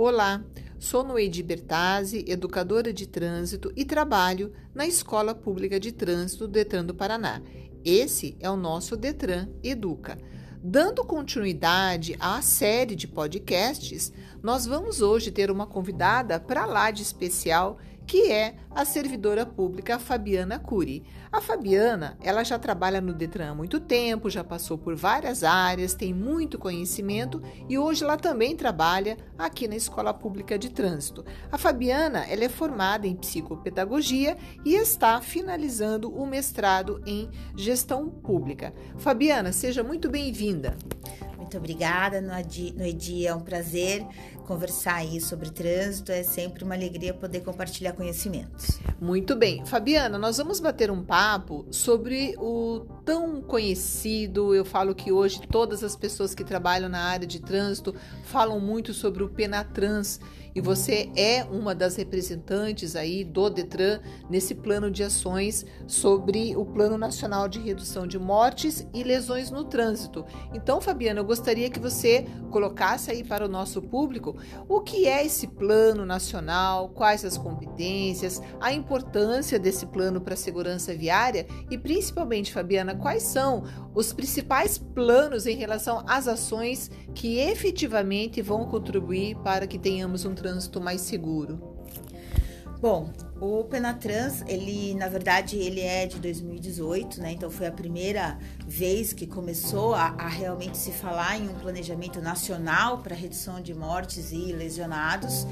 Olá, sou Noedi Bertazzi, educadora de trânsito e trabalho na Escola Pública de Trânsito do Detran do Paraná. Esse é o nosso Detran Educa. Dando continuidade à série de podcasts, nós vamos hoje ter uma convidada para lá de especial que é a servidora pública Fabiana Cury. A Fabiana, ela já trabalha no Detran há muito tempo, já passou por várias áreas, tem muito conhecimento e hoje ela também trabalha aqui na Escola Pública de Trânsito. A Fabiana, ela é formada em psicopedagogia e está finalizando o mestrado em gestão pública. Fabiana, seja muito bem-vinda. Muito obrigada, Noedi. É um prazer conversar aí sobre trânsito. É sempre uma alegria poder compartilhar conhecimentos. Muito bem. Fabiana, nós vamos bater um papo sobre o tão conhecido. Eu falo que hoje todas as pessoas que trabalham na área de trânsito falam muito sobre o Penatrans e você é uma das representantes aí do Detran nesse plano de ações sobre o Plano Nacional de Redução de Mortes e Lesões no Trânsito. Então, Fabiana, eu gostaria que você colocasse aí para o nosso público o que é esse plano nacional, quais as competências, a importância desse plano para a segurança viária e principalmente, Fabiana, quais são os principais planos em relação às ações que efetivamente vão contribuir para que tenhamos um trânsito mais seguro? Bom, o Penatrans, ele na verdade ele é de 2018, né? Então foi a primeira vez que começou a, a realmente se falar em um planejamento nacional para redução de mortes e lesionados.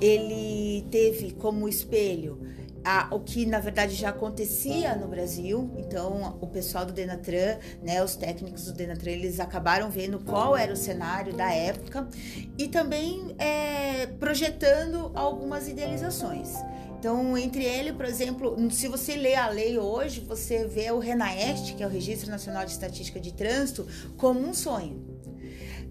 Ele teve como espelho a, o que na verdade já acontecia no Brasil. Então, o pessoal do Denatran, né, os técnicos do Denatran, eles acabaram vendo qual era o cenário da época e também é, projetando algumas idealizações. Então, entre ele, por exemplo, se você lê a lei hoje, você vê o RENAEST, que é o Registro Nacional de Estatística de Trânsito, como um sonho.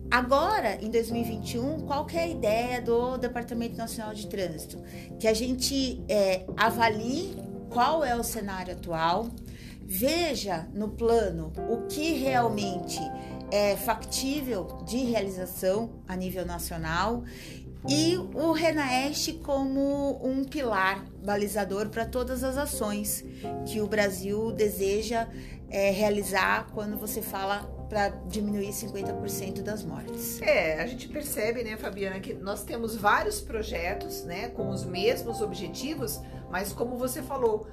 Agora, em 2021, qual é a ideia do Departamento Nacional de Trânsito? Que a gente é, avalie qual é o cenário atual, veja no plano o que realmente é factível de realização a nível nacional e o Renaeste como um pilar balizador para todas as ações que o Brasil deseja é, realizar quando você fala para diminuir 50% das mortes. É, a gente percebe, né, Fabiana, que nós temos vários projetos, né, com os mesmos objetivos, mas como você falou,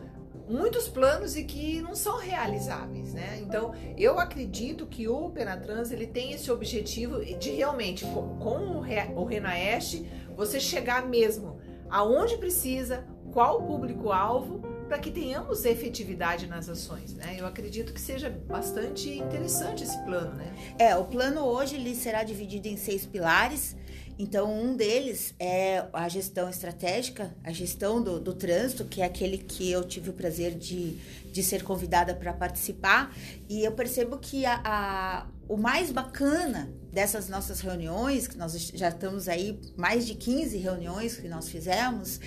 muitos planos e que não são realizáveis, né? Então, eu acredito que o Penatrans ele tem esse objetivo de realmente com o Renaeste você chegar mesmo aonde precisa, qual o público-alvo para que tenhamos efetividade nas ações, né? Eu acredito que seja bastante interessante esse plano, né? É, o plano hoje ele será dividido em seis pilares. Então, um deles é a gestão estratégica, a gestão do, do trânsito, que é aquele que eu tive o prazer de, de ser convidada para participar. E eu percebo que a, a, o mais bacana dessas nossas reuniões, que nós já estamos aí, mais de 15 reuniões que nós fizemos,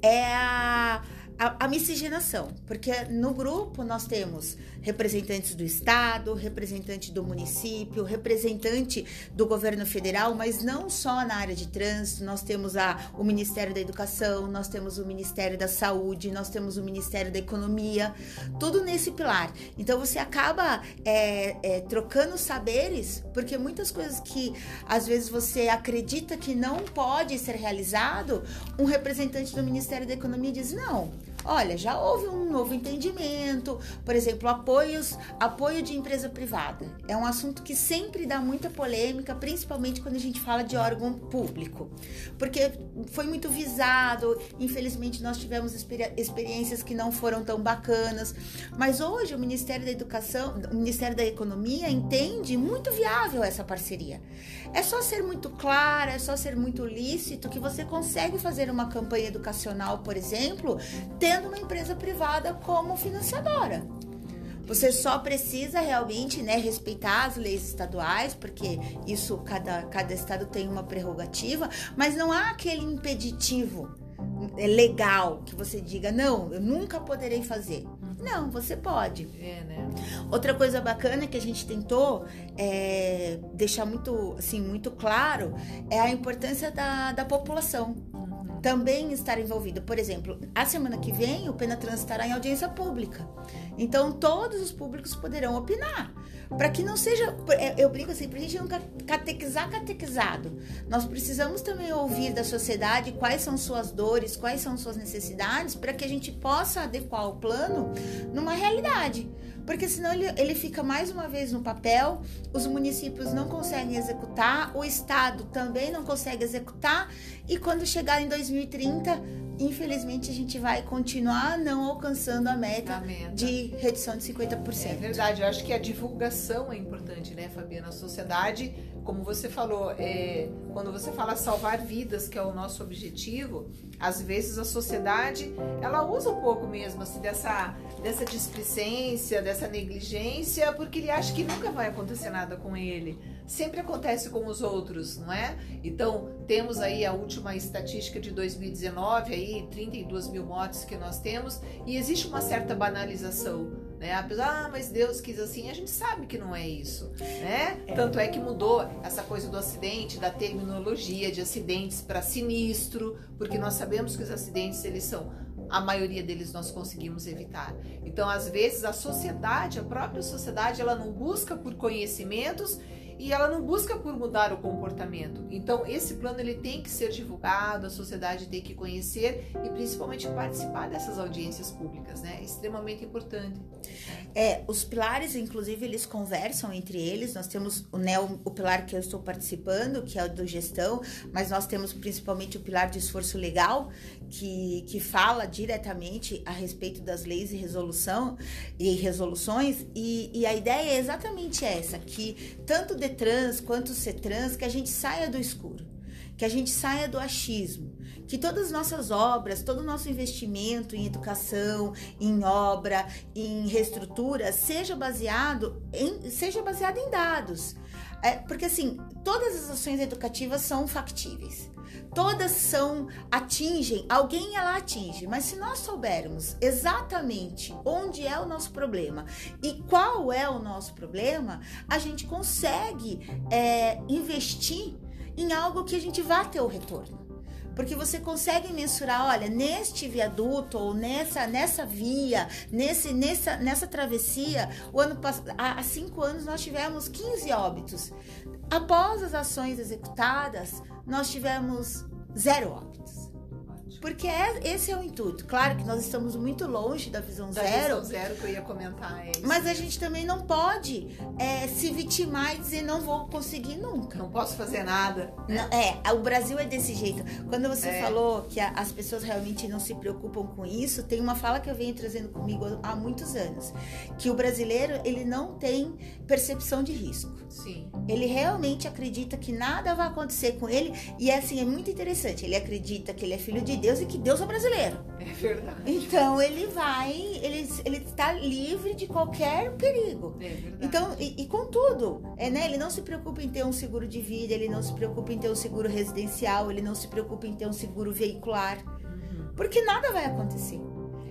é a a, a, miscigenação, porque no grupo nós temos representantes do estado, representante do município, representante do governo federal, mas não só na área de trânsito, nós temos a, o Ministério da Educação, nós temos o Ministério da Saúde, nós temos o Ministério da Economia, tudo nesse pilar. Então você acaba é, é, trocando saberes, porque muitas coisas que às vezes você acredita que não pode ser realizado, um representante do Ministério da Economia diz não Olha, já houve um novo entendimento, por exemplo, apoios, apoio de empresa privada. É um assunto que sempre dá muita polêmica, principalmente quando a gente fala de órgão público, porque foi muito visado. Infelizmente, nós tivemos experi experiências que não foram tão bacanas, mas hoje o Ministério da Educação, o Ministério da Economia entende muito viável essa parceria. É só ser muito clara, é só ser muito lícito que você consegue fazer uma campanha educacional, por exemplo, tendo uma empresa privada como financiadora. Você só precisa realmente né, respeitar as leis estaduais, porque isso cada, cada estado tem uma prerrogativa, mas não há aquele impeditivo é legal que você diga, não, eu nunca poderei fazer. Não, você pode. É, né? Outra coisa bacana que a gente tentou é, deixar muito, assim, muito claro é a importância da, da população também estar envolvido. Por exemplo, a semana que vem o Penatrans estará em audiência pública. Então todos os públicos poderão opinar. Para que não seja. É, eu brinco assim, para a gente não catequizar catequizado. Nós precisamos também ouvir da sociedade quais são suas dores, quais são suas necessidades, para que a gente possa adequar o plano numa realidade porque senão ele, ele fica mais uma vez no papel, os municípios não conseguem executar, o Estado também não consegue executar, e quando chegar em 2030, infelizmente a gente vai continuar não alcançando a meta, a meta. de redução de 50%. É verdade, eu acho que a divulgação é importante, né, Fabiana? A sociedade, como você falou, é, quando você fala salvar vidas, que é o nosso objetivo, às vezes a sociedade, ela usa um pouco mesmo assim, dessa, dessa displicência, dessa negligência, porque ele acha que nunca vai acontecer nada com ele sempre acontece com os outros, não é? Então, temos aí a última estatística de 2019, aí 32 mil mortes que nós temos, e existe uma certa banalização. Né? Apesar, ah, mas Deus quis assim, a gente sabe que não é isso, né? É. Tanto é que mudou essa coisa do acidente, da terminologia de acidentes para sinistro, porque nós sabemos que os acidentes eles são a maioria deles nós conseguimos evitar. Então, às vezes a sociedade, a própria sociedade, ela não busca por conhecimentos e ela não busca por mudar o comportamento. Então, esse plano ele tem que ser divulgado, a sociedade tem que conhecer e principalmente participar dessas audiências públicas, né? É extremamente importante. É, os pilares, inclusive, eles conversam entre eles. Nós temos o, né, o, o pilar que eu estou participando, que é o do gestão, mas nós temos principalmente o pilar de esforço legal, que, que fala diretamente a respeito das leis e resolução e resoluções. E, e a ideia é exatamente essa, que tanto de trans quanto ser trans, que a gente saia do escuro, que a gente saia do achismo, que todas as nossas obras, todo o nosso investimento em educação, em obra, em reestrutura, seja baseado em, seja baseado em dados. É, porque assim, todas as ações educativas são factíveis. Todas são atingem, alguém ela atinge, mas se nós soubermos exatamente onde é o nosso problema e qual é o nosso problema, a gente consegue é, investir em algo que a gente vá ter o retorno porque você consegue mensurar, olha, neste viaduto ou nessa nessa via, nesse nessa nessa travessia, o ano há, cinco anos nós tivemos 15 óbitos. Após as ações executadas, nós tivemos zero óbitos. Porque é, esse é o intuito. Claro que nós estamos muito longe da visão da zero. Visão zero que eu ia comentar. É mas a gente também não pode é, se vitimar e dizer não vou conseguir nunca. Não posso fazer nada. Não, é, o Brasil é desse jeito. Quando você é. falou que a, as pessoas realmente não se preocupam com isso, tem uma fala que eu venho trazendo comigo há muitos anos, que o brasileiro ele não tem percepção de risco. Sim. Ele realmente acredita que nada vai acontecer com ele e é assim é muito interessante. Ele acredita que ele é filho de Deus Deus e que Deus é brasileiro. É verdade. Então ele vai, ele, ele está livre de qualquer perigo. É verdade. Então, e, e contudo, é, né, ele não se preocupa em ter um seguro de vida, ele não se preocupa em ter um seguro residencial, ele não se preocupa em ter um seguro veicular. Uhum. Porque nada vai acontecer.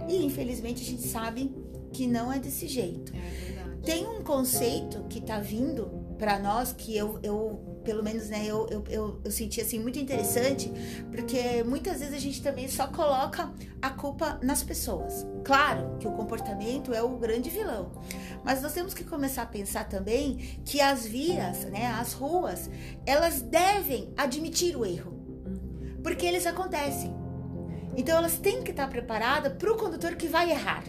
E infelizmente a gente sabe que não é desse jeito. É verdade. Tem um conceito que está vindo para nós que eu, eu pelo menos, né, eu, eu, eu, eu, senti assim muito interessante, porque muitas vezes a gente também só coloca a culpa nas pessoas. Claro que o comportamento é o grande vilão, mas nós temos que começar a pensar também que as vias, né, as ruas, elas devem admitir o erro, porque eles acontecem. Então elas têm que estar preparadas para o condutor que vai errar.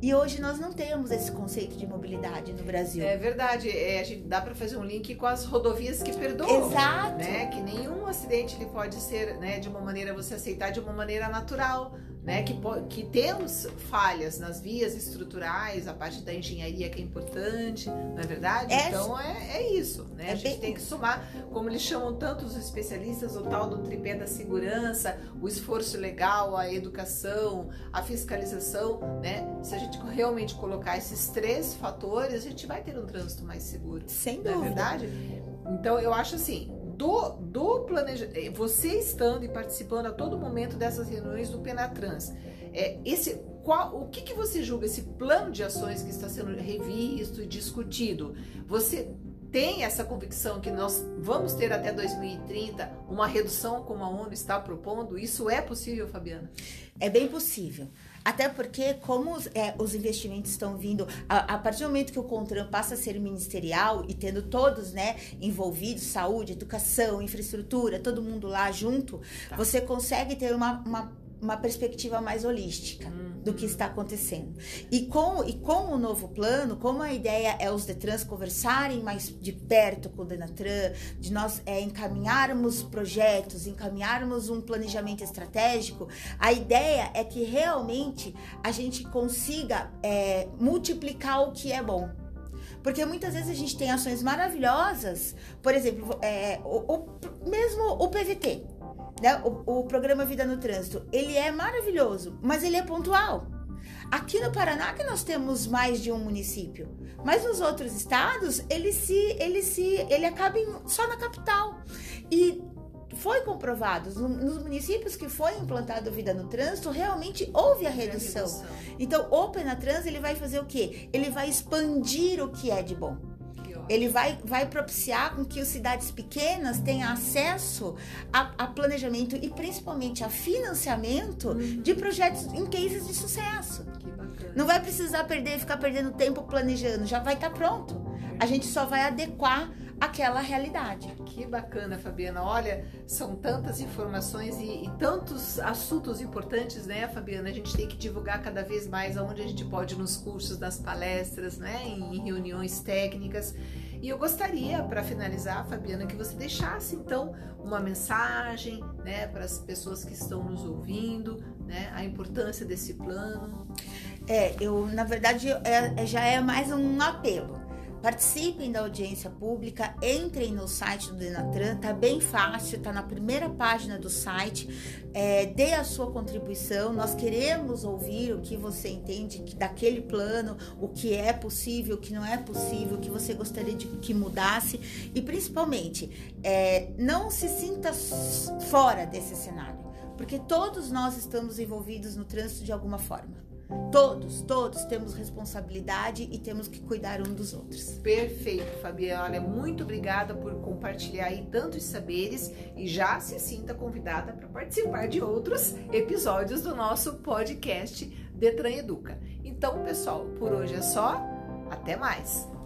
E hoje nós não temos esse conceito de mobilidade no Brasil. É verdade. É, a gente dá para fazer um link com as rodovias que perdoam. Exato. Né? Que nenhum acidente ele pode ser, né, de uma maneira você aceitar de uma maneira natural né? Que, que temos falhas nas vias estruturais, a parte da engenharia que é importante, não é verdade? É, então é, é isso, né? É a gente bem... tem que somar, como eles chamam tanto os especialistas, o tal do tripé da segurança, o esforço legal, a educação, a fiscalização, né? Se a gente realmente colocar esses três fatores, a gente vai ter um trânsito mais seguro. Sem dúvida. Não é verdade? Então eu acho assim, do, do planejamento, eh, você estando e participando a todo momento dessas reuniões do Penatrans, é, esse qual, o que, que você julga esse plano de ações que está sendo revisto e discutido? Você tem essa convicção que nós vamos ter até 2030 uma redução como a ONU está propondo? Isso é possível, Fabiana? É bem possível. Até porque, como é, os investimentos estão vindo, a, a, partir do momento que o CONTRAN passa a ser ministerial e tendo todos né, envolvidos, saúde, educação, infraestrutura, todo mundo lá junto, tá. você consegue ter uma, uma uma perspectiva mais holística uhum. do que está acontecendo. E com, e com o novo plano, como a ideia é os Detrans conversarem mais de perto com o Denatran, de nós é, encaminharmos projetos, encaminharmos um planejamento estratégico, a ideia é que realmente a gente consiga é, multiplicar o que é bom. Porque muitas vezes a gente tem ações maravilhosas, por exemplo, é, o, o, mesmo o PVT né, o, o programa Vida no Trânsito, ele é maravilhoso, mas ele é pontual. Aqui no Paraná que nós temos mais de um município, mas nos outros estados ele se ele se ele acaba em, só na capital. E foi comprovado nos municípios que foi implantado vida no trânsito realmente houve a redução. Então o Penatrans ele vai fazer o quê? Ele vai expandir o que é de bom. Ele vai, vai propiciar com que as cidades pequenas tenham acesso a, a planejamento e principalmente a financiamento uhum. de projetos em cases de sucesso. Não vai precisar perder, ficar perdendo tempo planejando, já vai estar tá pronto. A gente só vai adequar aquela realidade. Que bacana, Fabiana. Olha, são tantas informações e, e, tantos assuntos importantes, né, Fabiana? A gente tem que divulgar cada vez mais aonde a gente pode nos cursos, nas palestras, né, em reuniões técnicas. E eu gostaria, para finalizar, Fabiana, que você deixasse então uma mensagem, né, para as pessoas que estão nos ouvindo, né, a importância desse plano. É, eu, na verdade, é, já é mais um apelo Participem da audiência pública, entrem no site do Denatran, tá bem fácil, tá na primeira página do site. É, dê a sua contribuição. Nós queremos ouvir o que você entende daquele plano, o que é possível, o que não é possível, o que você gostaria de que mudasse e principalmente é, não se sinta fora desse cenário, porque todos nós estamos envolvidos no trânsito de alguma forma. Todos, todos temos responsabilidade e temos que cuidar um dos outros. Perfeito, Fabiana. Muito obrigada por compartilhar aí tantos saberes e já se sinta convidada para participar de outros episódios do nosso podcast Detran Educa. Então, pessoal, por hoje é só. Até mais!